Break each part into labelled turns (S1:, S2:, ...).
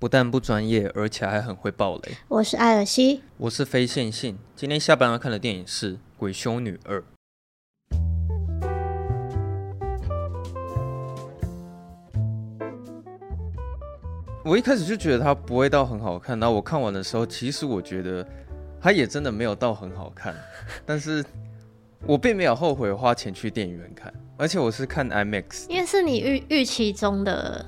S1: 不但不专业，而且还很会爆雷。
S2: 我是艾尔西，
S1: 我是非线性。今天下班要看的电影是《鬼修女二》。我一开始就觉得它不会到很好看，然后我看完的时候，其实我觉得它也真的没有到很好看。但是我并没有后悔花钱去电影院看，而且我是看 IMAX，
S2: 因为是你预预期中的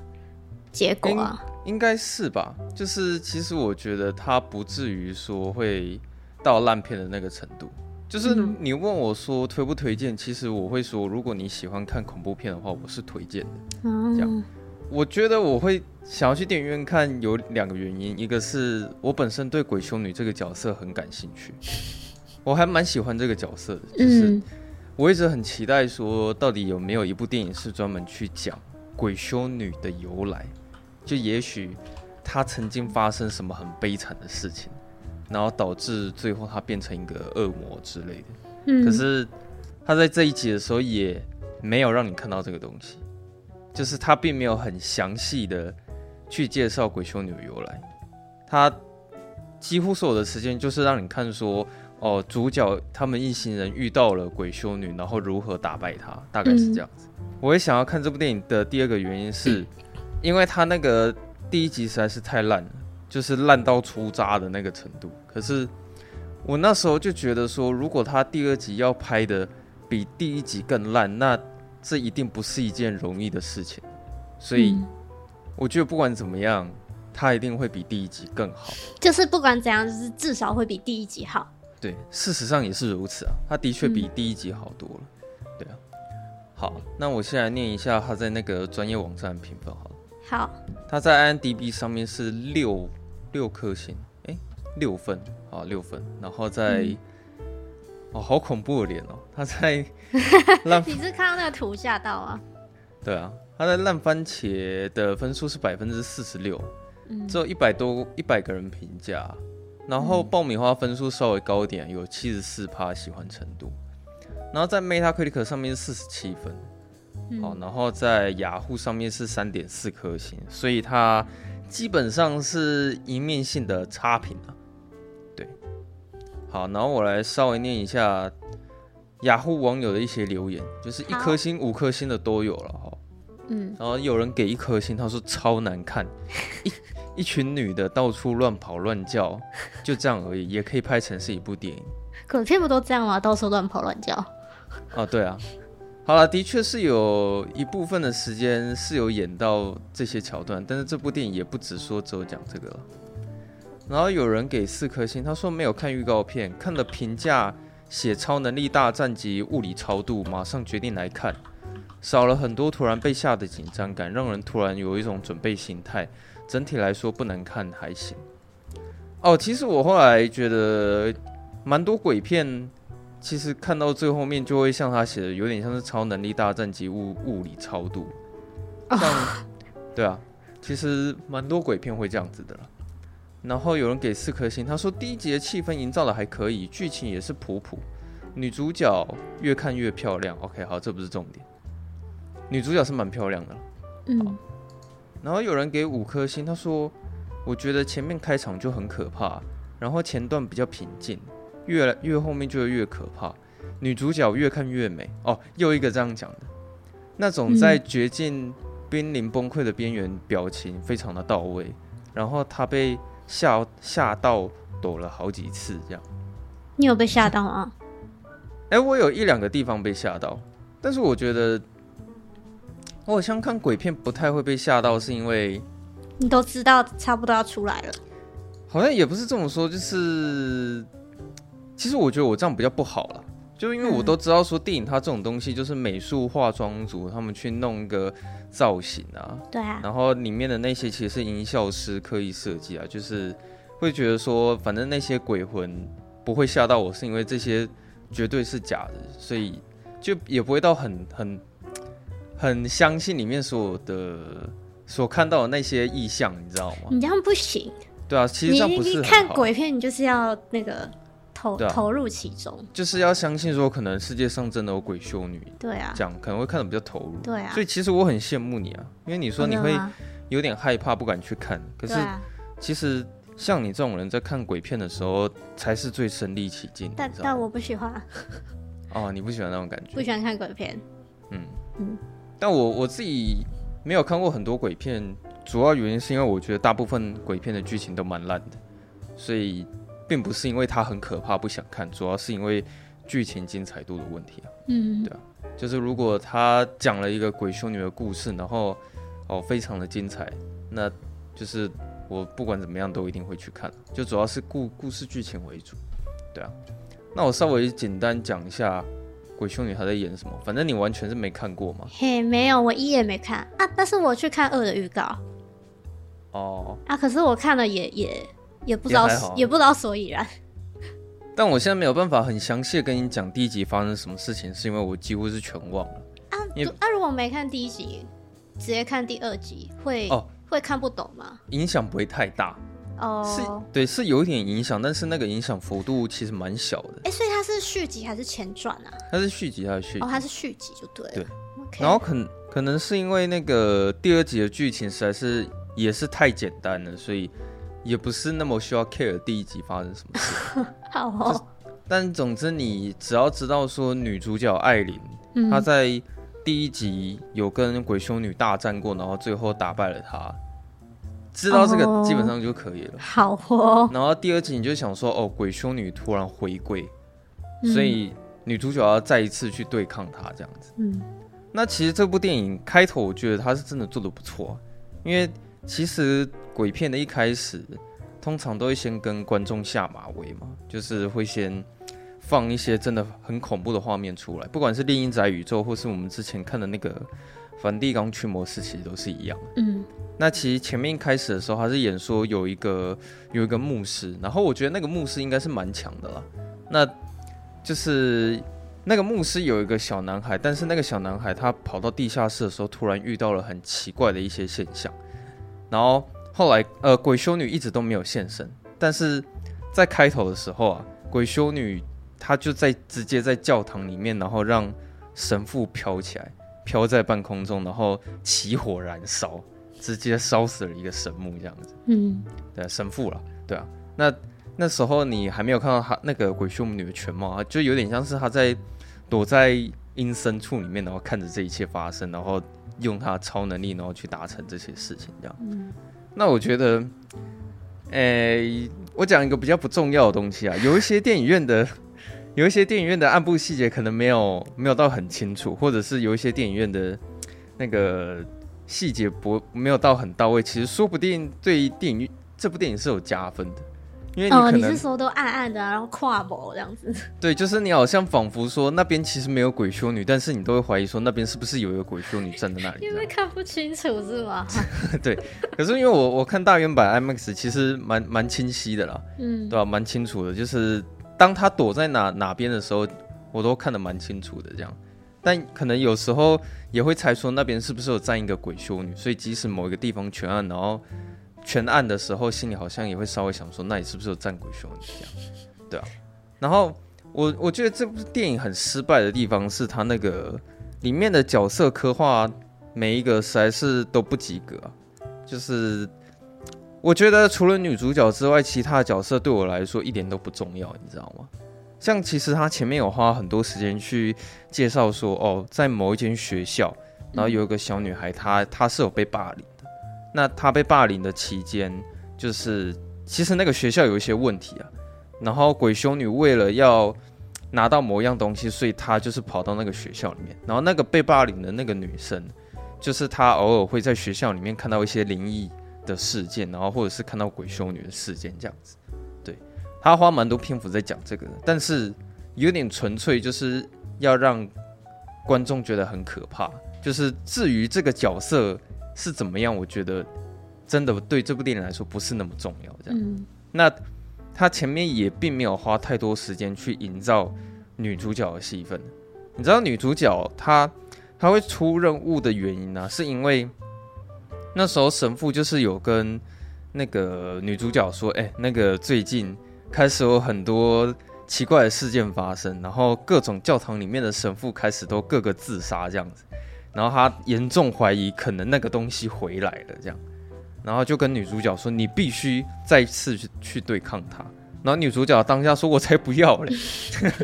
S2: 结果啊。
S1: 应该是吧，就是其实我觉得它不至于说会到烂片的那个程度。就是你问我说推不推荐，其实我会说，如果你喜欢看恐怖片的话，我是推荐的。嗯，这样，我觉得我会想要去电影院看有两个原因，一个是我本身对鬼修女这个角色很感兴趣，我还蛮喜欢这个角色的，就是我一直很期待说，到底有没有一部电影是专门去讲鬼修女的由来。就也许他曾经发生什么很悲惨的事情，然后导致最后他变成一个恶魔之类的。嗯，可是他在这一集的时候也没有让你看到这个东西，就是他并没有很详细的去介绍鬼修女的由来。他几乎所有的时间就是让你看说，哦，主角他们一行人遇到了鬼修女，然后如何打败她，大概是这样子。嗯，我也想要看这部电影的第二个原因是。因为他那个第一集实在是太烂了，就是烂到出渣的那个程度。可是我那时候就觉得说，如果他第二集要拍的比第一集更烂，那这一定不是一件容易的事情。所以我觉得不管怎么样，他一定会比第一集更好。
S2: 就是不管怎样，就是至少会比第一集好。
S1: 对，事实上也是如此啊。他的确比第一集好多了。对啊。好，那我先来念一下他在那个专业网站的评分好了。
S2: 好，
S1: 他在 IMDB 上面是六六颗星，哎、欸，六分，啊六分。然后在，嗯、哦，好恐怖的脸哦，他在 烂，
S2: 你是看到那个图吓到啊？
S1: 对啊，他在烂番茄的分数是百分之四十六，只有一百多一百个人评价。然后爆米花分数稍微高一点，有七十四趴喜欢程度。然后在 Metacritic 上面是四十七分。好，然后在雅虎上面是三点四颗星，所以它基本上是一面性的差评啊。对，好，然后我来稍微念一下雅虎网友的一些留言，就是一颗星、五颗星的都有了哈。嗯，然后有人给一颗星，他说超难看，一一群女的到处乱跑乱叫，就这样而已，也可以拍成是一部电影。
S2: 鬼片不都这样吗？到处乱跑乱叫。
S1: 哦，对啊。好了，的确是有一部分的时间是有演到这些桥段，但是这部电影也不只说只有讲这个了。然后有人给四颗星，他说没有看预告片，看了评价写超能力大战及物理超度，马上决定来看，少了很多突然被吓的紧张感，让人突然有一种准备心态。整体来说不难看，还行。哦，其实我后来觉得蛮多鬼片。其实看到最后面就会像他写的，有点像是超能力大战及物物理超度，像，对啊，其实蛮多鬼片会这样子的啦。然后有人给四颗星，他说第一集的气氛营造的还可以，剧情也是普普，女主角越看越漂亮。OK，好，这不是重点，女主角是蛮漂亮的。嗯。然后有人给五颗星，他说我觉得前面开场就很可怕，然后前段比较平静。越来越后面就会越可怕，女主角越看越美哦，又一个这样讲的，那种在绝境濒临崩溃的边缘，表情非常的到位，然后她被吓吓到躲了好几次，这样。
S2: 你有被吓到吗？
S1: 哎、欸，我有一两个地方被吓到，但是我觉得我好像看鬼片不太会被吓到，是因为
S2: 你都知道差不多要出来了。
S1: 好像也不是这么说，就是其实我觉得我这样比较不好了，就因为我都知道说电影它这种东西就是美术化妆组他们去弄个造型啊，
S2: 对啊，
S1: 然后里面的那些其实是音效师刻意设计啊，就是会觉得说反正那些鬼魂不会吓到我，是因为这些绝对是假的，所以就也不会到很很。很相信里面所有的所看到的那些意象，你知道吗？
S2: 你这样不行。
S1: 对啊，其实这样不是。
S2: 你看鬼片，你就是要那个投、啊、投入其中，
S1: 就是要相信说可能世界上真的有鬼修女。
S2: 对啊，
S1: 这样可能会看的比较投入。
S2: 对啊，
S1: 所以其实我很羡慕你啊，因为你说你会有点害怕，不敢去看。可是其实像你这种人在看鬼片的时候，才是最身临其境。
S2: 但但我不喜欢。
S1: 哦，你不喜欢那种感觉？
S2: 不喜欢看鬼片。
S1: 嗯嗯。但我我自己没有看过很多鬼片，主要原因是因为我觉得大部分鬼片的剧情都蛮烂的，所以并不是因为它很可怕不想看，主要是因为剧情精彩度的问题啊。嗯，对啊，就是如果他讲了一个鬼修女的故事，然后哦非常的精彩，那就是我不管怎么样都一定会去看，就主要是故故事剧情为主。对啊，那我稍微简单讲一下。鬼修女她在演什么？反正你完全是没看过嘛？
S2: 嘿，没有，我一也没看啊。但是我去看二的预告。
S1: 哦。
S2: 啊，可是我看了也也也不知道也，也不知道所以然。
S1: 但我现在没有办法很详细的跟你讲第一集发生什么事情，是因为我几乎是全忘了。
S2: 啊，那、啊、如果没看第一集，直接看第二集，会哦会看不懂吗？
S1: 影响不会太大。
S2: 哦，
S1: 是，对，是有一点影响，但是那个影响幅度其实蛮小的。
S2: 哎、欸，所以它是续集还是前传啊？
S1: 它是续集，还是续集。哦，
S2: 它是续集就对了。
S1: 对.然后可可能是因为那个第二集的剧情实在是也是太简单了，所以也不是那么需要 care 第一集发生什么事。
S2: 好哦。
S1: 但总之，你只要知道说女主角艾琳，嗯，她在第一集有跟鬼修女大战过，然后最后打败了她。知道这个基本上就可以了。Oh,
S2: 好哦。
S1: 然后第二集你就想说，哦，鬼修女突然回归，嗯，所以女主角要再一次去对抗她这样子。嗯。那其实这部电影开头，我觉得它是真的做的不错，因为其实鬼片的一开始，通常都会先跟观众下马威嘛，就是会先放一些真的很恐怖的画面出来，不管是《猎鹰宅宇宙》或是我们之前看的那个。梵蒂冈驱魔师其实都是一样。嗯，那其实前面一开始的时候，他是演说有一个有一个牧师，然后我觉得那个牧师应该是蛮强的啦。那就是那个牧师有一个小男孩，但是那个小男孩他跑到地下室的时候，突然遇到了很奇怪的一些现象。然后后来呃，鬼修女一直都没有现身，但是在开头的时候啊，鬼修女她就在直接在教堂里面，然后让神父飘起来。飘在半空中，然后起火燃烧，直接烧死了一个神木，这样子。嗯，对，神父了，对啊。那那时候你还没有看到他那个鬼修女的全貌啊，就有点像是他在躲在阴森处里面，然后看着这一切发生，然后用他的超能力，然后去达成这些事情，这样。嗯。那我觉得，诶、我讲一个比较不重要的东西啊，有一些电影院的。有一些电影院的暗部细节可能没有没有到很清楚，或者是有一些电影院的那个细节不没有到很到位，其实说不定对于电影这部电影是有加分的，因为你可能、哦、你是
S2: 说都暗暗的，然后跨步这样子。
S1: 对，就是你好像仿佛说那边其实没有鬼修女，但是你都会怀疑说那边是不是有一个鬼修女站在那里？
S2: 因为看不清楚是吗？
S1: 对，可是因为我我看大原版 IMAX 其实蛮蛮清晰的啦，嗯，对吧、啊？蛮清楚的，就是。当他躲在哪哪边的时候，我都看得蛮清楚的。这样，但可能有时候也会猜说那边是不是有站一个鬼修女，所以即使某一个地方全暗，然后全暗的时候，心里好像也会稍微想说，那你是不是有战鬼修女？这样，对啊。然后我我觉得这部电影很失败的地方是他那个里面的角色刻画，每一个实在是都不及格，就是。我觉得除了女主角之外，其他的角色对我来说一点都不重要，你知道吗？像其实他前面有花很多时间去介绍说，哦，在某一间学校，然后有一个小女孩，她她是有被霸凌。那她被霸凌的期间，就是其实那个学校有一些问题啊。然后鬼修女为了要拿到某样东西，所以她就是跑到那个学校里面。然后那个被霸凌的那个女生，就是她偶尔会在学校里面看到一些灵异的事件，然后或者是看到鬼修女的事件这样子。对，她花蛮多篇幅在讲这个的，但是有点纯粹就是要让观众觉得很可怕。就是至于这个角色是怎么样，我觉得真的对这部电影来说不是那么重要。这样，嗯、那他前面也并没有花太多时间去营造女主角的戏份。你知道女主角她她会出任务的原因呢、啊？是因为那时候神父就是有跟那个女主角说：“哎、欸，那个最近开始有很多奇怪的事件发生，然后各种教堂里面的神父开始都各个自杀这样子。”然后他严重怀疑可能那个东西回来了，这样，然后就跟女主角说：“你必须再次去去对抗他。”然后女主角当下说：“我才不要嘞！”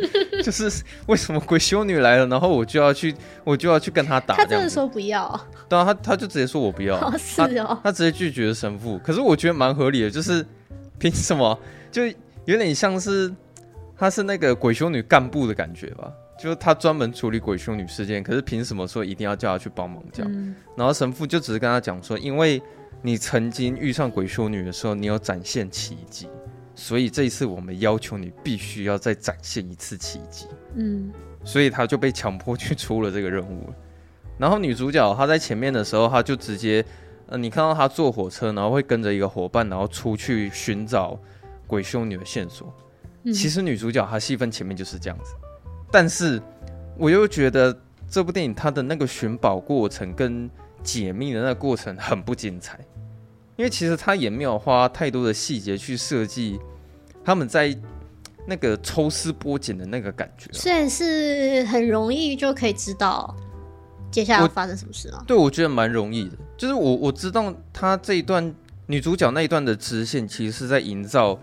S1: 就是为什么鬼修女来了，然后我就要去，我就要去跟她打。
S2: 她真的说不要？
S1: 对啊，她她就直接说我不要。
S2: 哦是哦
S1: 他，他直接拒绝了神父。可是我觉得蛮合理的，就是凭什么？就有点像是她是那个鬼修女干部的感觉吧。就是他专门处理鬼修女事件，可是凭什么说一定要叫他去帮忙这样？嗯、然后神父就只是跟他讲说，因为你曾经遇上鬼修女的时候，你有展现奇迹，所以这一次我们要求你必须要再展现一次奇迹。嗯，所以他就被强迫去出了这个任务。然后女主角她在前面的时候，她就直接，呃，你看到她坐火车，然后会跟着一个伙伴，然后出去寻找鬼修女的线索。嗯、其实女主角她戏份前面就是这样子。但是，我又觉得这部电影它的那个寻宝过程跟解密的那个过程很不精彩，因为其实他也没有花太多的细节去设计他们在那个抽丝剥茧的那个感觉，
S2: 虽然是很容易就可以知道接下来要发生什么事了。
S1: 对，我觉得蛮容易的，就是我我知道他这一段女主角那一段的支线，其实是在营造。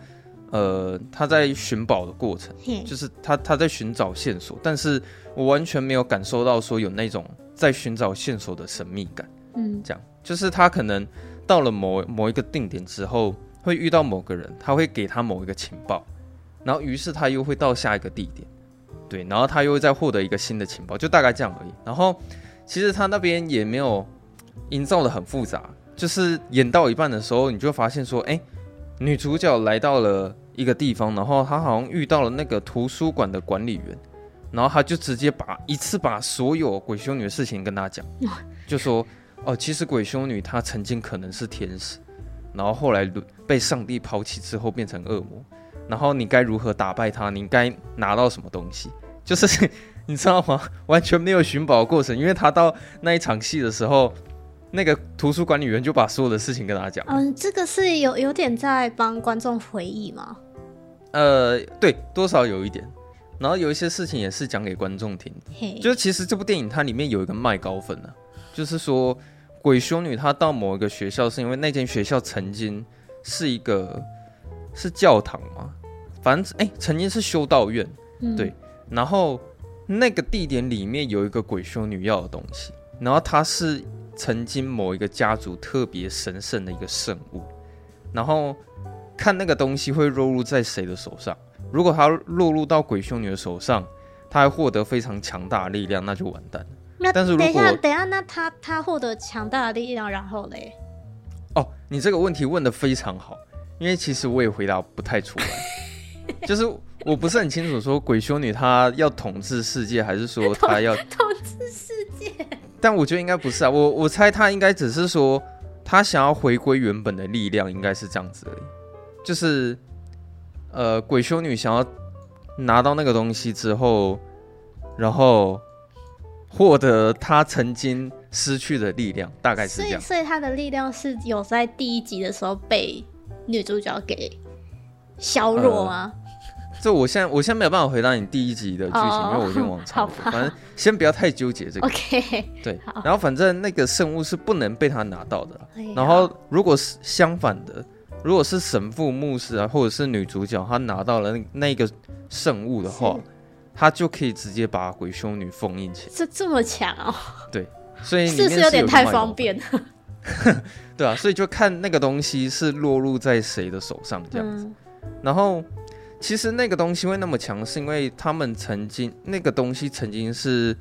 S1: 呃，他在寻宝的过程，就是他他在寻找线索，但是我完全没有感受到说有那种在寻找线索的神秘感。嗯，这样就是他可能到了某某一个定点之后，会遇到某个人，他会给他某一个情报，然后于是他又会到下一个地点，对，然后他又会再获得一个新的情报，就大概这样而已。然后其实他那边也没有营造的很复杂，就是演到一半的时候，你就发现说，哎。女主角来到了一个地方，然后他好像遇到了那个图书馆的管理员，然后他就直接把一次把所有鬼修女的事情跟他讲，就说哦，其实鬼修女她曾经可能是天使，然后后来被上帝抛弃之后变成恶魔，然后你该如何打败她？你该拿到什么东西？就是你知道吗？完全没有寻宝过程，因为他到那一场戏的时候。那个图书管理员就把所有的事情跟他讲。
S2: 嗯，这个是有有点在帮观众回忆吗？
S1: 呃，对，多少有一点。然后有一些事情也是讲给观众听的。就是其实这部电影它里面有一个卖高分的、啊，就是说鬼修女她到某一个学校，是因为那间学校曾经是一个是教堂嘛，反正哎、欸，曾经是修道院。嗯、对。然后那个地点里面有一个鬼修女要的东西，然后她是。曾经某一个家族特别神圣的一个圣物，然后看那个东西会落入在谁的手上。如果它落入到鬼修女的手上，她还获得非常强大的力量，那就完蛋了。
S2: 那但是如果等一下，等一下，那他他获得强大的力量，然后嘞？
S1: 哦，你这个问题问得非常好，因为其实我也回答不太出来，就是我不是很清楚说鬼修女她要统治世界，还是说她要
S2: 统治世界？
S1: 但我觉得应该不是啊，我我猜她应该只是说她想要回归原本的力量，应该是这样子而已。就是呃，鬼修女想要拿到那个东西之后，然后获得她曾经失去的力量，大概是这样。
S2: 所以，所以她的力量是有在第一集的时候被女主角给削弱吗？呃
S1: 这我现在我现在没有办法回答你第一集的剧情，oh, 因为我已经往常了。反正先不要太纠结这个。
S2: OK。对。
S1: 然后反正那个圣物是不能被他拿到的。然后如果是相反的，如果是神父、牧师啊，或者是女主角，她拿到了那那个圣物的话，她就可以直接把鬼修女封印起来。
S2: 这这么强哦？
S1: 对。所以是
S2: 不是有点太方便了？
S1: 对啊，所以就看那个东西是落入在谁的手上这样子。嗯、然后。其实那个东西会那么强，是因为他们曾经那个东西曾经是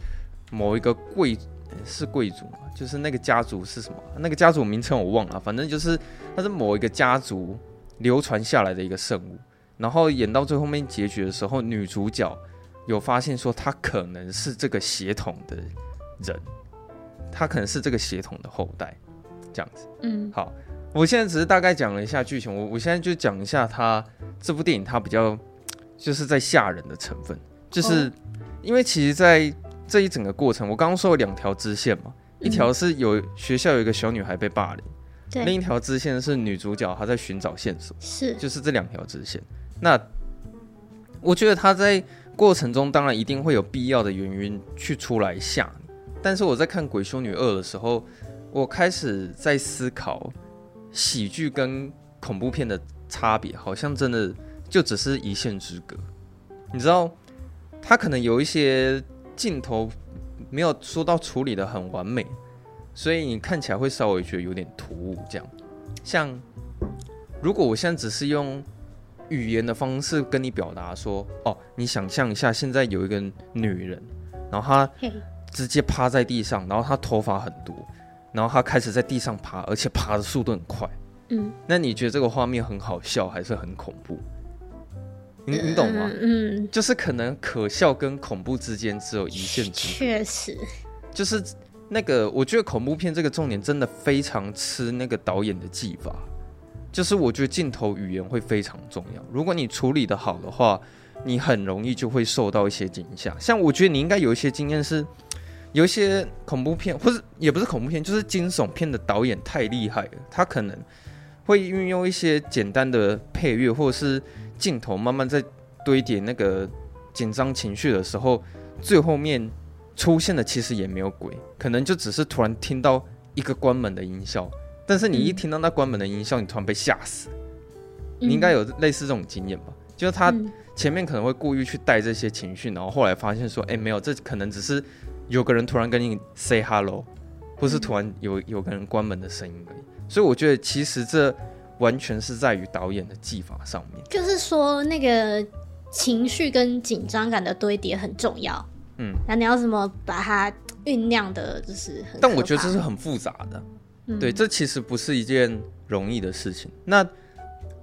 S1: 某一个贵是贵族嘛，就是那个家族是什么？那个家族名称我忘了，反正就是它是某一个家族流传下来的一个圣物。然后演到最后面结局的时候，女主角有发现说她可能是这个血统的人，她可能是这个血统的后代，这样子。
S2: 嗯，
S1: 好，我现在只是大概讲了一下剧情，我我现在就讲一下它这部电影它比较就是在吓人的成分，就是因为其实，在这一整个过程，我刚刚说有两条支线嘛，一条是有学校有一个小女孩被霸凌，
S2: 对，
S1: 另一条支线是女主角她在寻找线索，
S2: 是，
S1: 就是这两条支线。那我觉得她在过程中当然一定会有必要的原因去出来吓你，但是我在看《鬼修女二》的时候，我开始在思考喜剧跟恐怖片的差别，好像真的就只是一线之隔。你知道，他可能有一些镜头没有说到处理的很完美，所以你看起来会稍微觉得有点突兀。这样，像如果我现在只是用。语言的方式跟你表达说，哦，你想象一下，现在有一个女人，然后她直接趴在地上，然后她头发很多，然后她开始在地上爬，而且爬的速度很快。嗯，那你觉得这个画面很好笑还是很恐怖？你你懂吗？嗯，就是可能可笑跟恐怖之间只有一线之隔。
S2: 确实，
S1: 就是那个，我觉得恐怖片这个重点真的非常吃那个导演的技法。就是我觉得镜头语言会非常重要，如果你处理的好的话，你很容易就会受到一些惊吓。像我觉得你应该有一些经验是，有一些恐怖片或者也不是恐怖片，就是惊悚片的导演太厉害了，他可能会运用一些简单的配乐或者是镜头，慢慢在堆叠那个紧张情绪的时候，最后面出现的其实也没有鬼，可能就只是突然听到一个关门的音效。但是你一听到那关门的音效，你突然被吓死。你应该有类似这种经验吧？就是他前面可能会故意去带这些情绪，然后后来发现说，哎，没有，这可能只是有个人突然跟你 say hello，或是突然有有个人关门的声音而已。所以我觉得其实这完全是在于导演的技法上面。
S2: 就是说那个情绪跟紧张感的堆叠很重要。嗯，那你要怎么把它酝酿的，就是很……
S1: 但我觉得这是很复杂的。对，这其实不是一件容易的事情。那，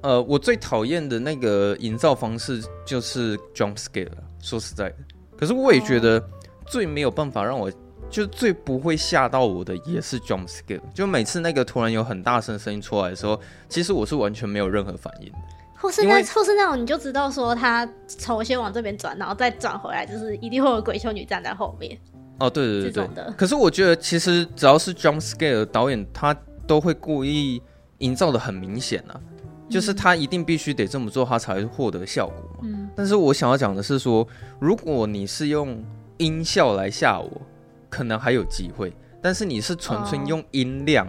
S1: 呃，我最讨厌的那个营造方式就是 jump scare。说实在的，可是我也觉得最没有办法让我，就最不会吓到我的也是 jump scare。就每次那个突然有很大声声音出来的时候，其实我是完全没有任何反应。
S2: 或是那，或是那种你就知道说他头先往这边转，然后再转回来，就是一定会有鬼修女站在后面。
S1: 哦，对对对对，可是我觉得其实只要是 jump scare 导演，他都会故意营造的很明显啊，就是他一定必须得这么做，他才会获得效果嘛。嗯。但是我想要讲的是说，如果你是用音效来吓我，可能还有机会，但是你是纯粹用音量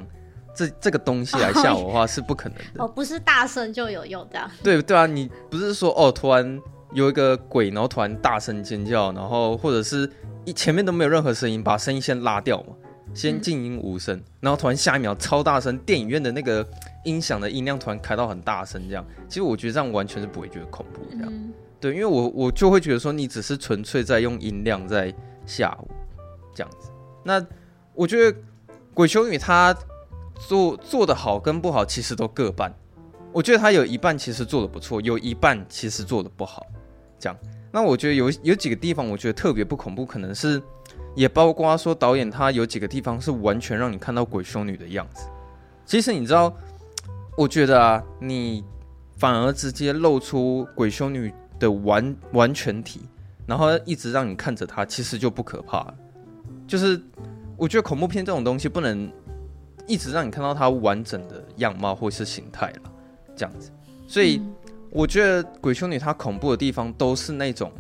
S1: 这这个东西来吓我的话，是不可能的。
S2: 哦，不是大声就有用这样。
S1: 对对啊，你不是说哦，突然有一个鬼，然后突然大声尖叫，然后或者是。一前面都没有任何声音，把声音先拉掉嘛，先静音无声，嗯，然后突然下一秒超大声，电影院的那个音响的音量突然开到很大声，这样，其实我觉得这样完全是不会觉得恐怖，这样，嗯，对，因为我我就会觉得说你只是纯粹在用音量在吓我，这样子。那我觉得鬼修女她做做的好跟不好其实都各半，我觉得她有一半其实做的不错，有一半其实做的不好，这样。那我觉得有有几个地方，我觉得特别不恐怖，可能是也包括说导演他有几个地方是完全让你看到鬼修女的样子。其实你知道，我觉得啊，你反而直接露出鬼修女的完完全体，然后一直让你看着她，其实就不可怕了。就是我觉得恐怖片这种东西不能一直让你看到它完整的样貌或是形态了，这样子，所以。嗯我觉得鬼修女她恐怖的地方都是那种，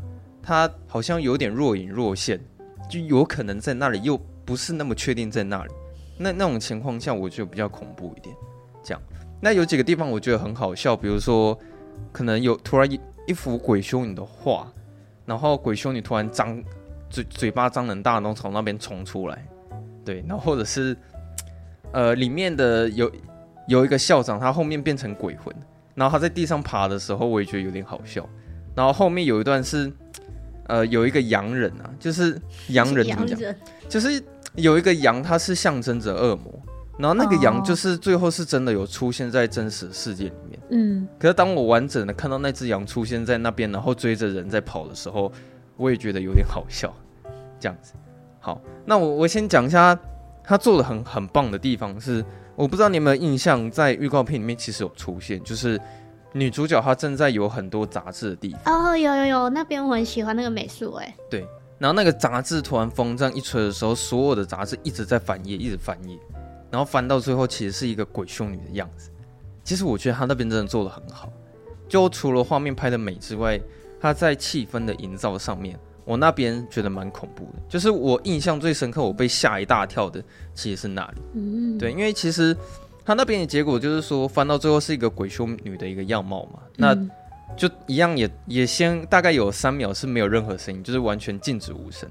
S1: 她好像有点若隐若现，就有可能在那里，又不是那么确定在那里。那那种情况下，我觉得比较恐怖一点。这样，那有几个地方我觉得很好笑，比如说，可能有突然一一幅鬼修女的画，然后鬼修女突然张嘴嘴巴张很大，然后从那边冲出来，对，然后或者是，呃，里面的有有一个校长，他后面变成鬼魂。然后他在地上爬的时候，我也觉得有点好笑。然后后面有一段是，呃，有一个洋人啊，就是洋人怎么讲？就是有一个羊，它是象征着恶魔，然后那个羊就是最后是真的有出现在真实世界里面。
S2: 嗯，
S1: 可是当我完整的看到那只羊出现在那边，然后追着人在跑的时候，我也觉得有点好笑。这样子，好，那我我先讲一下他做的很很棒的地方是，我不知道你有没有印象，在预告片里面其实有出现，就是女主角她正在有很多杂志的地方。
S2: 哦，有有有，那边我很喜欢那个美术，哎，
S1: 对。然后那个杂志突然风这样一吹的时候，所有的杂志一直在翻页，一直翻页，然后翻到最后其实是一个鬼修女的样子。其实我觉得他那边真的做的很好，就除了画面拍的美之外，他在气氛的营造上面，我那边觉得蛮恐怖的。就是我印象最深刻，我被吓一大跳的其实是那里。嗯，对，因为其实他那边的结果就是说，翻到最后是一个鬼修女的一个样貌嘛，那。就一样也也先大概有三秒是没有任何声音，就是完全静止无声，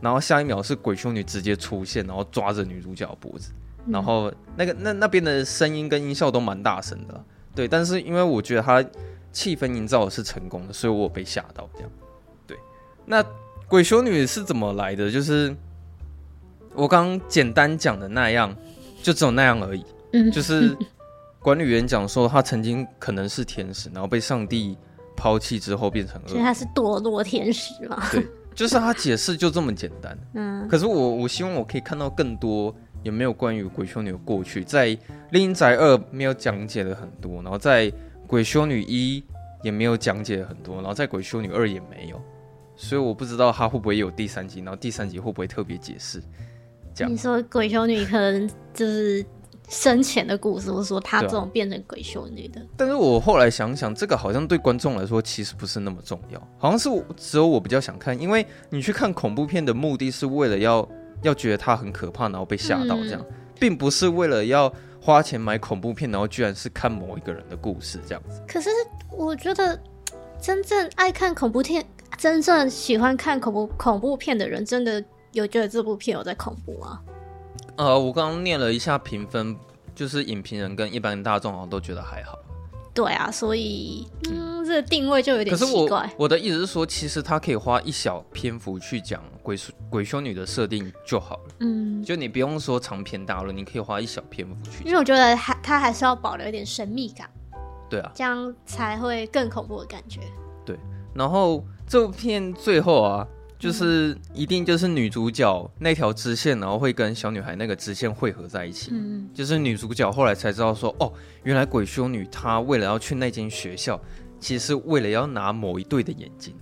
S1: 然后下一秒是鬼修女直接出现，然后抓着女主角脖子，然后那个那那边的声音跟音效都蛮大声的，对，但是因为我觉得它气氛营造的是成功的，所以我被吓到这样，对，那鬼修女是怎么来的？就是我刚刚简单讲的那样，就只有那样而已，就是。管理员讲说，他曾经可能是天使，然后被上帝抛弃之后变成恶。
S2: 所以他是堕落天使嘛？
S1: 对，就是他解释就这么简单。嗯。可是我我希望我可以看到更多有没有关于鬼修女的过去，在《厉阴宅二》没有讲解了很多，然后在《鬼修女一》也没有讲解很多，然后在《鬼修女二》也没有，所以我不知道他会不会有第三集，然后第三集会不会特别解释？这样。
S2: 你说鬼修女可能就是。生前的故事，或者说她这种变成鬼修女的。
S1: 但是我后来想想，这个好像对观众来说其实不是那么重要，好像是我只有我比较想看，因为你去看恐怖片的目的是为了要要觉得它很可怕，然后被吓到这样，嗯、并不是为了要花钱买恐怖片，然后居然是看某一个人的故事这样子。
S2: 可是我觉得，真正爱看恐怖片、真正喜欢看恐怖恐怖片的人，真的有觉得这部片有在恐怖吗？
S1: 呃，我刚刚念了一下评分，就是影评人跟一般大众好像都觉得还好。
S2: 对啊，所以嗯，这个定位就有点奇怪。
S1: 可是我我的意思是说，其实他可以花一小篇幅去讲鬼鬼修女的设定就好了。嗯，就你不用说长篇大论，你可以花一小篇幅去。
S2: 因为我觉得还他还是要保留一点神秘感。
S1: 对啊，
S2: 这样才会更恐怖的感觉。
S1: 对，然后这部片最后啊。就是一定就是女主角那条支线，然后会跟小女孩那个支线汇合在一起。嗯，就是女主角后来才知道说，哦，原来鬼修女她为了要去那间学校，其实是为了要拿某一对的眼睛。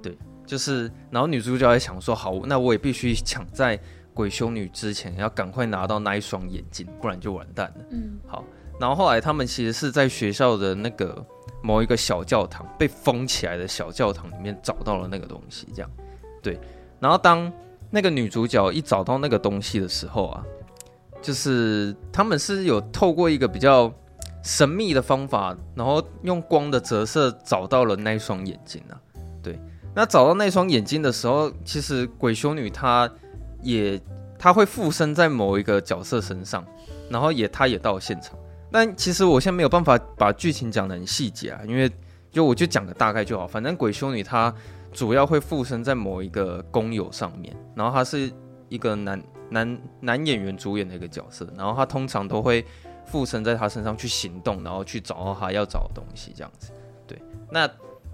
S1: 对，就是，然后女主角也想说，好，那我也必须抢在鬼修女之前，要赶快拿到那一双眼睛，不然就完蛋了。嗯，好，然后后来他们其实是在学校的那个某一个小教堂被封起来的小教堂里面找到了那个东西，这样。对，然后当那个女主角一找到那个东西的时候啊，就是他们是有透过一个比较神秘的方法，然后用光的折射找到了那双眼睛啊。对，那找到那双眼睛的时候，其实鬼修女她也她会附身在某一个角色身上，然后也她也到了现场。但其实我现在没有办法把剧情讲得很细节啊，因为就我就讲个大概就好。反正鬼修女她。主要会附身在某一个工友上面，然后他是一个男男男演员主演的一个角色，然后他通常都会附身在他身上去行动，然后去找到他要找的东西，这样子。对，那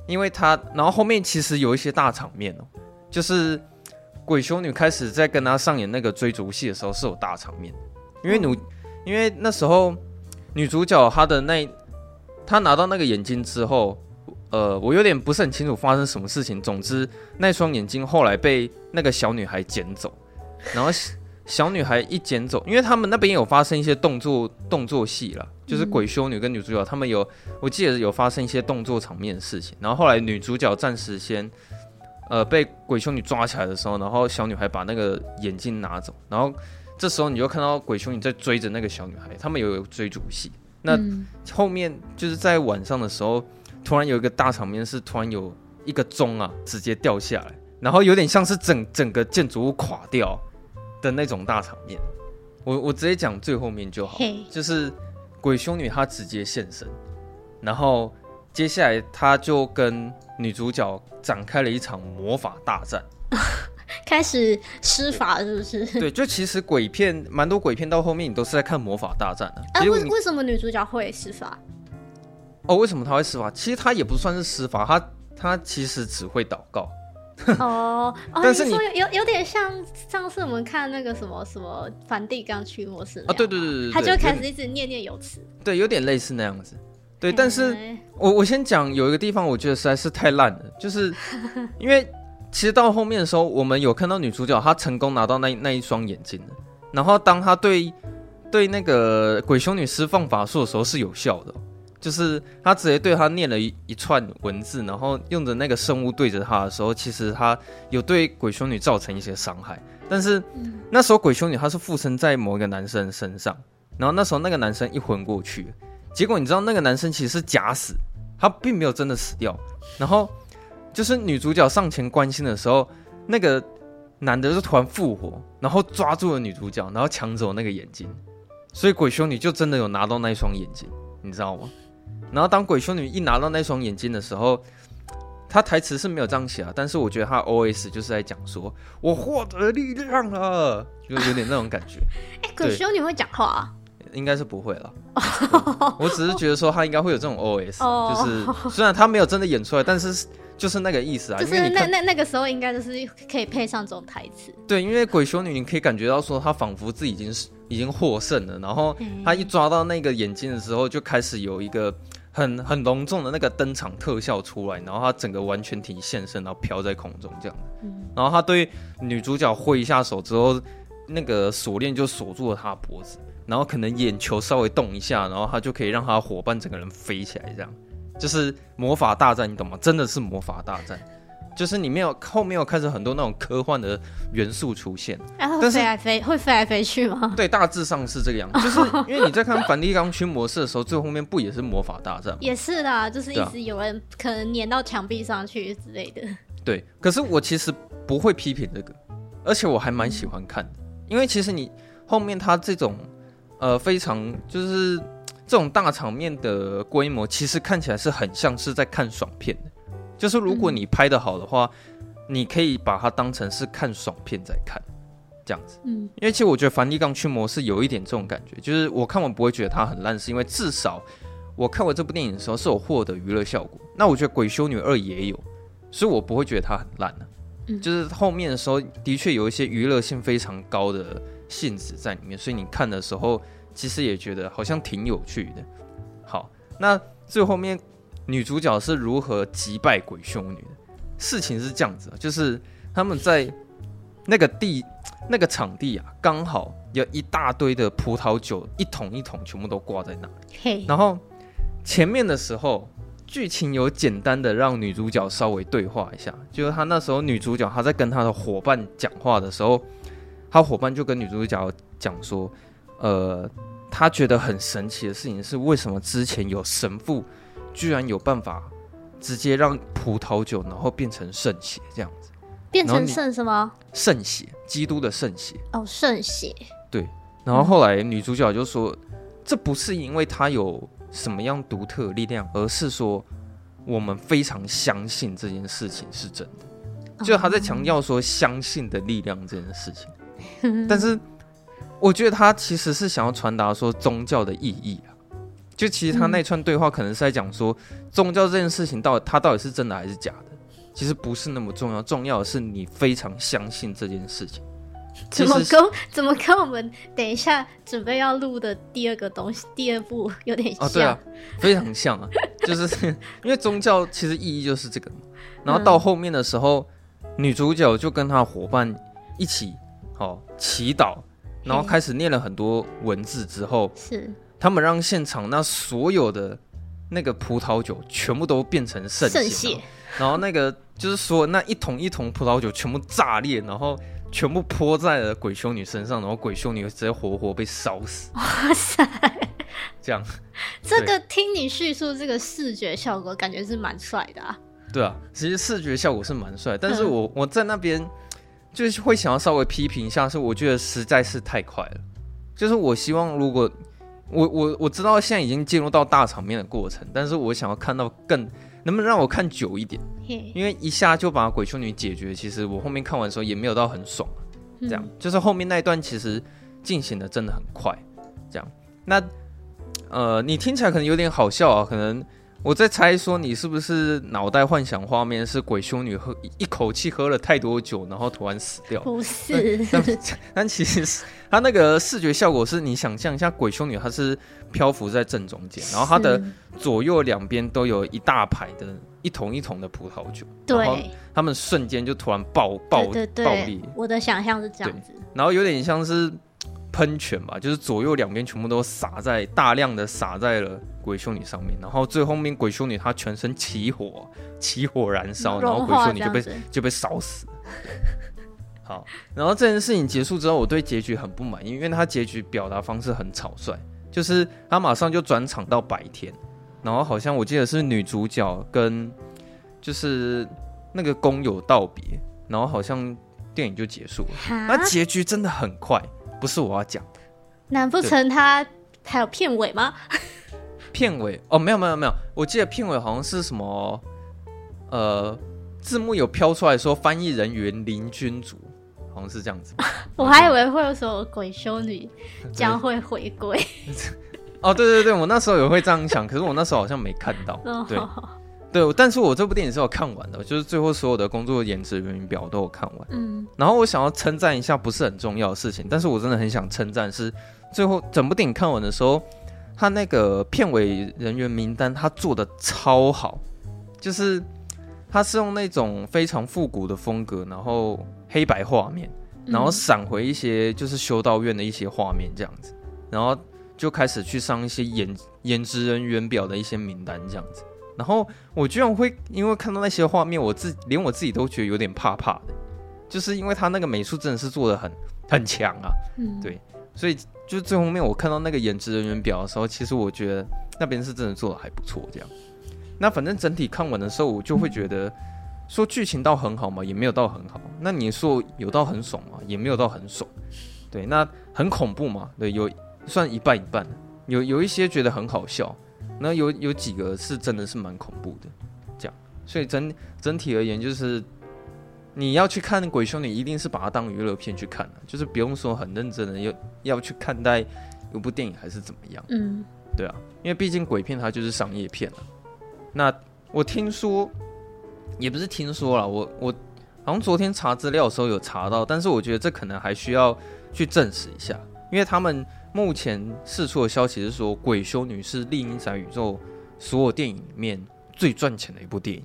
S1: 因为他，然后后面其实有一些大场面哦，就是鬼修女开始在跟他上演那个追逐戏的时候是有大场面，因为女，因为那时候女主角她的那，她拿到那个眼睛之后。呃，我有点不是很清楚发生什么事情。总之，那双眼睛后来被那个小女孩捡走，然后小女孩一捡走，因为他们那边有发生一些动作动作戏了，就是鬼修女跟女主角他们有，我记得有发生一些动作场面的事情。然后后来女主角暂时先呃被鬼修女抓起来的时候，然后小女孩把那个眼镜拿走，然后这时候你就看到鬼修女在追着那个小女孩，他们有有追逐戏。那后面就是在晚上的时候。突然有一个大场面，是突然有一个钟啊，直接掉下来，然后有点像是整整个建筑物垮掉的那种大场面。我我直接讲最后面就好就是鬼修女她直接现身，然后接下来她就跟女主角展开了一场魔法大战。
S2: 开始施法是不是？
S1: 对，就其实鬼片蛮多鬼片到后面你都是在看魔法大战的。
S2: 啊，为为什么女主角会施法？
S1: 哦，为什么他会施法？其实他也不算是施法，他他其实只会祷告。
S2: 哦，但是说有有点像上次我们看那个什么什么梵蒂冈驱魔师啊，
S1: 对对对对，
S2: 他就开始一直念念有词，
S1: 对，有点类似那样子。对，但是我我先讲有一个地方，我觉得实在是太烂了，就是 因为其实到后面的时候，我们有看到女主角她成功拿到那那一双眼睛，然后当她对对那个鬼修女施放法术的时候是有效的。就是他直接对他念了一一串文字，然后用着那个圣物对着他的时候，其实他有对鬼修女造成一些伤害。但是那时候鬼修女她是附身在某一个男生身上，然后那时候那个男生一昏过去，结果你知道那个男生其实是假死，他并没有真的死掉。然后就是女主角上前关心的时候，那个男的就突然复活，然后抓住了女主角，然后抢走那个眼睛，所以鬼修女就真的有拿到那一双眼睛，你知道吗？然后当鬼修女一拿到那双眼睛的时候，她台词是没有这样写啊，但是我觉得她 OS 就是在讲说：“我获得力量了”，就有点那种感觉。
S2: 哎、欸，鬼修女会讲话啊？
S1: 应该是不会了。我只是觉得说她应该会有这种 OS，、oh. 就是虽然她没有真的演出来，但是就是那个意思啊。
S2: 就是那那那个时候应该就是可以配上这种台词。
S1: 对，因为鬼修女你可以感觉到说她仿佛自己已经是已经获胜了，然后她一抓到那个眼睛的时候，就开始有一个。很很隆重的那个登场特效出来，然后他整个完全体现身，然后飘在空中这样。然后他对女主角挥一下手之后，那个锁链就锁住了她的脖子，然后可能眼球稍微动一下，然后他就可以让他伙伴整个人飞起来，这样就是魔法大战，你懂吗？真的是魔法大战。就是你没有后面有开始很多那种科幻的元素出现，
S2: 然后飞来飞会飞来飞去吗？
S1: 对，大致上是这个样子。就是因为你在看梵蒂冈驱魔师的时候，最后面不也是魔法大战吗？
S2: 也是的，就是一直有人可能粘到墙壁上去之类的。
S1: 对，可是我其实不会批评这个，而且我还蛮喜欢看的，因为其实你后面它这种呃非常就是这种大场面的规模，其实看起来是很像是在看爽片的。就是如果你拍的好的话，嗯，你可以把它当成是看爽片在看，这样子。嗯，因为其实我觉得《梵蒂冈驱魔》是有一点这种感觉，就是我看完不会觉得它很烂，是因为至少我看完这部电影的时候是有获得娱乐效果。那我觉得《鬼修女二》也有，所以我不会觉得它很烂呢。嗯，就是后面的时候的确有一些娱乐性非常高的性质在里面，所以你看的时候其实也觉得好像挺有趣的。好，那最后面。女主角是如何击败鬼修女的？事情是这样子，就是他们在那个地那个场地啊，刚好有一大堆的葡萄酒，一桶一桶全部都挂在那里。然后前面的时候，剧情有简单的让女主角稍微对话一下，就是她那时候女主角她在跟她的伙伴讲话的时候，她伙伴就跟女主角讲说，呃，她觉得很神奇的事情是为什么之前有神父。居然有办法直接让葡萄酒，然后变成圣血这样子，
S2: 变成圣什么？
S1: 圣血，基督的圣血。
S2: 哦，圣血。
S1: 对。然后后来女主角就说，嗯、这不是因为她有什么样独特的力量，而是说我们非常相信这件事情是真的。就他在强调说相信的力量这件事情。嗯、但是我觉得他其实是想要传达说宗教的意义啊。就其实他那串对话可能是在讲说，宗教这件事情到底它到底是真的还是假的，其实不是那么重要，重要的是你非常相信这件事情。
S2: 怎么跟怎么跟我们等一下准备要录的第二个东西，第二部有点像。哦，对啊，
S1: 非常像啊，就是因为宗教其实意义就是这个嘛。然后到后面的时候，女主角就跟她伙伴一起哦祈祷，然后开始念了很多文字之后是。他们让现场那所有的那个葡萄酒全部都变成圣血，血，然后那个就是说那一桶一桶葡萄酒全部炸裂，然后全部泼在了鬼修女身上，然后鬼修女直接活活被烧死。哇塞！这样，
S2: 这个听你叙述这个视觉效果，感觉是蛮帅的啊。
S1: 对啊，其实视觉效果是蛮帅，但是我我在那边就是会想要稍微批评一下，是我觉得实在是太快了，就是我希望如果。我我我知道现在已经进入到大场面的过程，但是我想要看到更能不能让我看久一点？因为一下就把鬼修女解决，其实我后面看完的时候也没有到很爽。这样、嗯、就是后面那一段其实进行的真的很快。这样，那呃，你听起来可能有点好笑啊，可能。我在猜说你是不是脑袋幻想画面是鬼修女喝一口气喝了太多酒，然后突然死掉？
S2: 不是，
S1: 但，其实是它那个视觉效果是你想象一下，鬼修女她是漂浮在正中间，然后她的左右两边都有一大排的一桶一桶的葡萄酒，
S2: 对，
S1: 他们瞬间就突然爆爆爆裂。
S2: 我的想象是这样子，
S1: 然后有点像是。喷泉吧，就是左右两边全部都洒在大量的洒在了鬼修女上面，然后最后面鬼修女她全身起火，起火燃烧，然后鬼修女就被就被烧死。好，然后这件事情结束之后，我对结局很不满意，因为他结局表达方式很草率，就是他马上就转场到白天，然后好像我记得是女主角跟就是那个工友道别，然后好像电影就结束了，那结局真的很快。不是我要讲，
S2: 难不成他还有片尾吗？
S1: 片尾哦，没有没有没有，我记得片尾好像是什么，呃，字幕有飘出来说翻译人员林君竹，好像是这样子。
S2: 我还以为会有什么鬼修女将会回归。
S1: 哦，对对对，我那时候也会这样想，可是我那时候好像没看到。对。对，但是我这部电影是有看完的，就是最后所有的工作演职人员表都有看完。嗯，然后我想要称赞一下，不是很重要的事情，但是我真的很想称赞是最后整部电影看完的时候，他那个片尾人员名单他做的超好，就是他是用那种非常复古的风格，然后黑白画面，然后闪回一些就是修道院的一些画面这样子，然后就开始去上一些演演职人员表的一些名单这样子。然后我居然会因为看到那些画面，我自连我自己都觉得有点怕怕的，就是因为他那个美术真的是做的很很强啊，嗯，对，所以就最后面我看到那个演职人员表的时候，其实我觉得那边是真的做的还不错，这样。那反正整体看完的时候，我就会觉得说剧情倒很好嘛，也没有到很好。那你说有到很爽嘛，也没有到很爽。对，那很恐怖嘛，对，有算一半一半，有有一些觉得很好笑。那有有几个是真的是蛮恐怖的，这样，所以整整体而言，就是你要去看《鬼修女》，一定是把它当娱乐片去看的，就是不用说很认真的要要去看待有部电影还是怎么样，嗯，对啊，因为毕竟鬼片它就是商业片了。那我听说，也不是听说了，我我好像昨天查资料的时候有查到，但是我觉得这可能还需要去证实一下，因为他们。目前释出的消息是说，《鬼修女》是《厉阴宅》宇宙所有电影里面最赚钱的一部电影。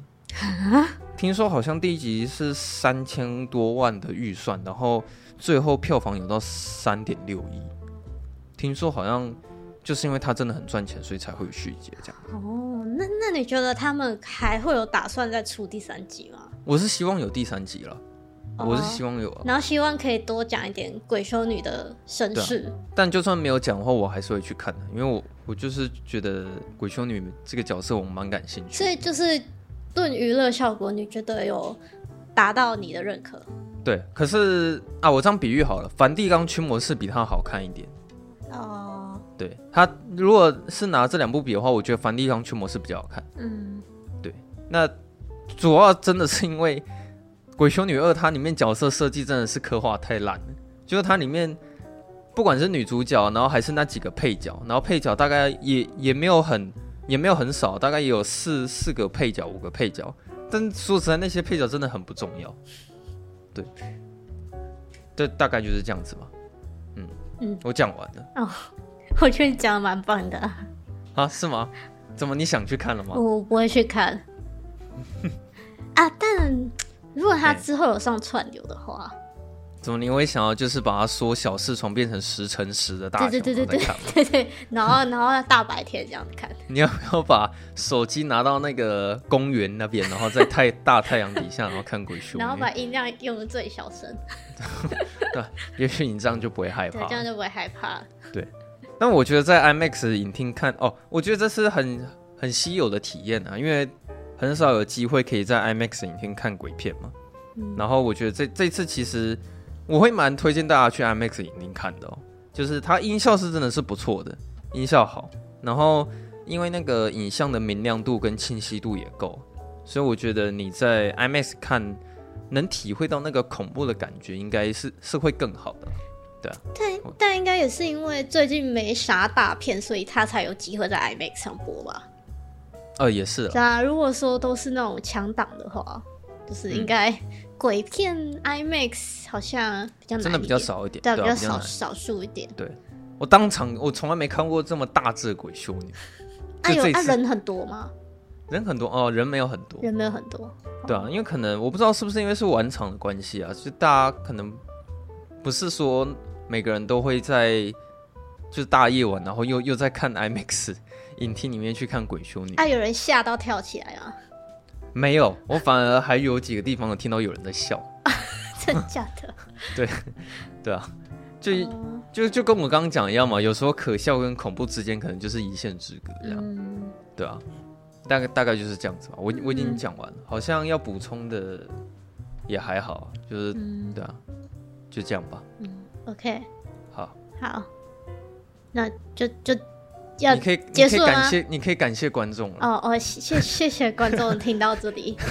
S1: 听说好像第一集是三千多万的预算，然后最后票房有到三点六亿。听说好像就是因为它真的很赚钱，所以才会有续集这样。
S2: 哦，那那你觉得他们还会有打算再出第三集吗？
S1: 我是希望有第三集了。我是希望有啊，
S2: 然后希望可以多讲一点鬼修女的身世。
S1: 但就算没有讲的话，我还是会去看的，因为我我就是觉得鬼修女这个角色我蛮感兴趣。
S2: 所以就是论娱乐效果，你觉得有达到你的认可？
S1: 对，可是啊，我这样比喻好了，梵蒂冈驱魔士比它好看一点。
S2: 哦，
S1: 对，他如果是拿这两部比的话，我觉得梵蒂冈驱魔士比较好看。
S2: 嗯，
S1: 对，那主要真的是因为。《鬼修女二》它里面角色设计真的是刻画太烂了，就是它里面不管是女主角，然后还是那几个配角，然后配角大概也也没有很也没有很少，大概也有四四个配角，五个配角。但说实在，那些配角真的很不重要。对，这大概就是这样子吧。嗯嗯，我讲完了。
S2: 哦，我觉得你讲的蛮棒的。
S1: 啊？是吗？怎么你想去看了吗？
S2: 我不会去看。啊，但。如果他之后有上串流的话，
S1: 怎么你会想要就是把它缩小视窗变成十乘十的大小？
S2: 对对对对对对对，然后 然后大白天这样子看。
S1: 你要不要把手机拿到那个公园那边，然后在太大太阳底下，然后看鬼畜，
S2: 然后把音量用的最小声。
S1: 对，也许你这样就不会害怕，
S2: 这样就不会害怕。
S1: 对，但我觉得在 IMAX 影厅看哦，我觉得这是很很稀有的体验啊，因为。很少有机会可以在 IMAX 影厅看鬼片嘛，嗯、然后我觉得这这次其实我会蛮推荐大家去 IMAX 影厅看的哦，就是它音效是真的是不错的，音效好，然后因为那个影像的明亮度跟清晰度也够，所以我觉得你在 IMAX 看能体会到那个恐怖的感觉，应该是是会更好的。对啊，
S2: 但但应该也是因为最近没啥大片，所以他才有机会在 IMAX 上播吧？
S1: 呃，也是。
S2: 对啊，如果说都是那种强档的话，就是应该鬼片 IMAX 好像比较，
S1: 真的比较少一点，
S2: 对，比较少少数一点。
S1: 对，我当场我从来没看过这么大只的鬼修女。
S2: 啊有啊人很多吗？
S1: 人很多哦，人没有很多，
S2: 人没有很多。
S1: 对啊，因为可能我不知道是不是因为是晚场的关系啊，就大家可能不是说每个人都会在就是大夜晚，然后又又在看 IMAX 影厅里面去看鬼修女。
S2: 啊，有人吓到跳起来啊？
S1: 没有，我反而还有几个地方有听到有人在笑。
S2: 真假的？
S1: 对，对啊，就。嗯就就跟我刚刚讲一样嘛，有时候可笑跟恐怖之间可能就是一线之隔，这样，嗯、对啊，大概大概就是这样子吧。我我已经讲完了，嗯、好像要补充的也还好，就是、嗯、对啊，就这样吧。
S2: 嗯，OK，
S1: 好，
S2: 好，那就就要
S1: 你可以
S2: 结束？
S1: 感谢你可以感谢观众了。
S2: 哦哦，谢谢谢观众听到这里。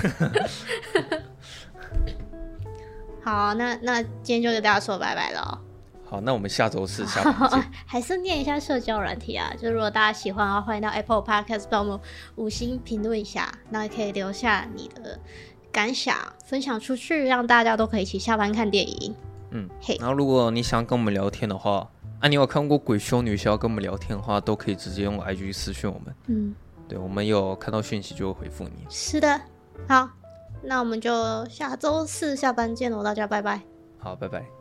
S2: 好，那那今天就跟大家说拜拜了。
S1: 好，那我们下周四下周见。
S2: 还是念一下社交软体啊，就如果大家喜欢的话，欢迎到 Apple Podcast 帮我们五星评论一下，那也可以留下你的感想，分享出去，让大家都可以一起下班看电影。
S1: 嗯，嘿。然后如果你想跟我们聊天的话，啊，你有看过鬼修女想要跟我们聊天的话，都可以直接用 IG 私讯我们。嗯，对，我们有看到讯息就会回复你。
S2: 是的，好，那我们就下周四下班见喽，大家拜拜。
S1: 好，拜拜。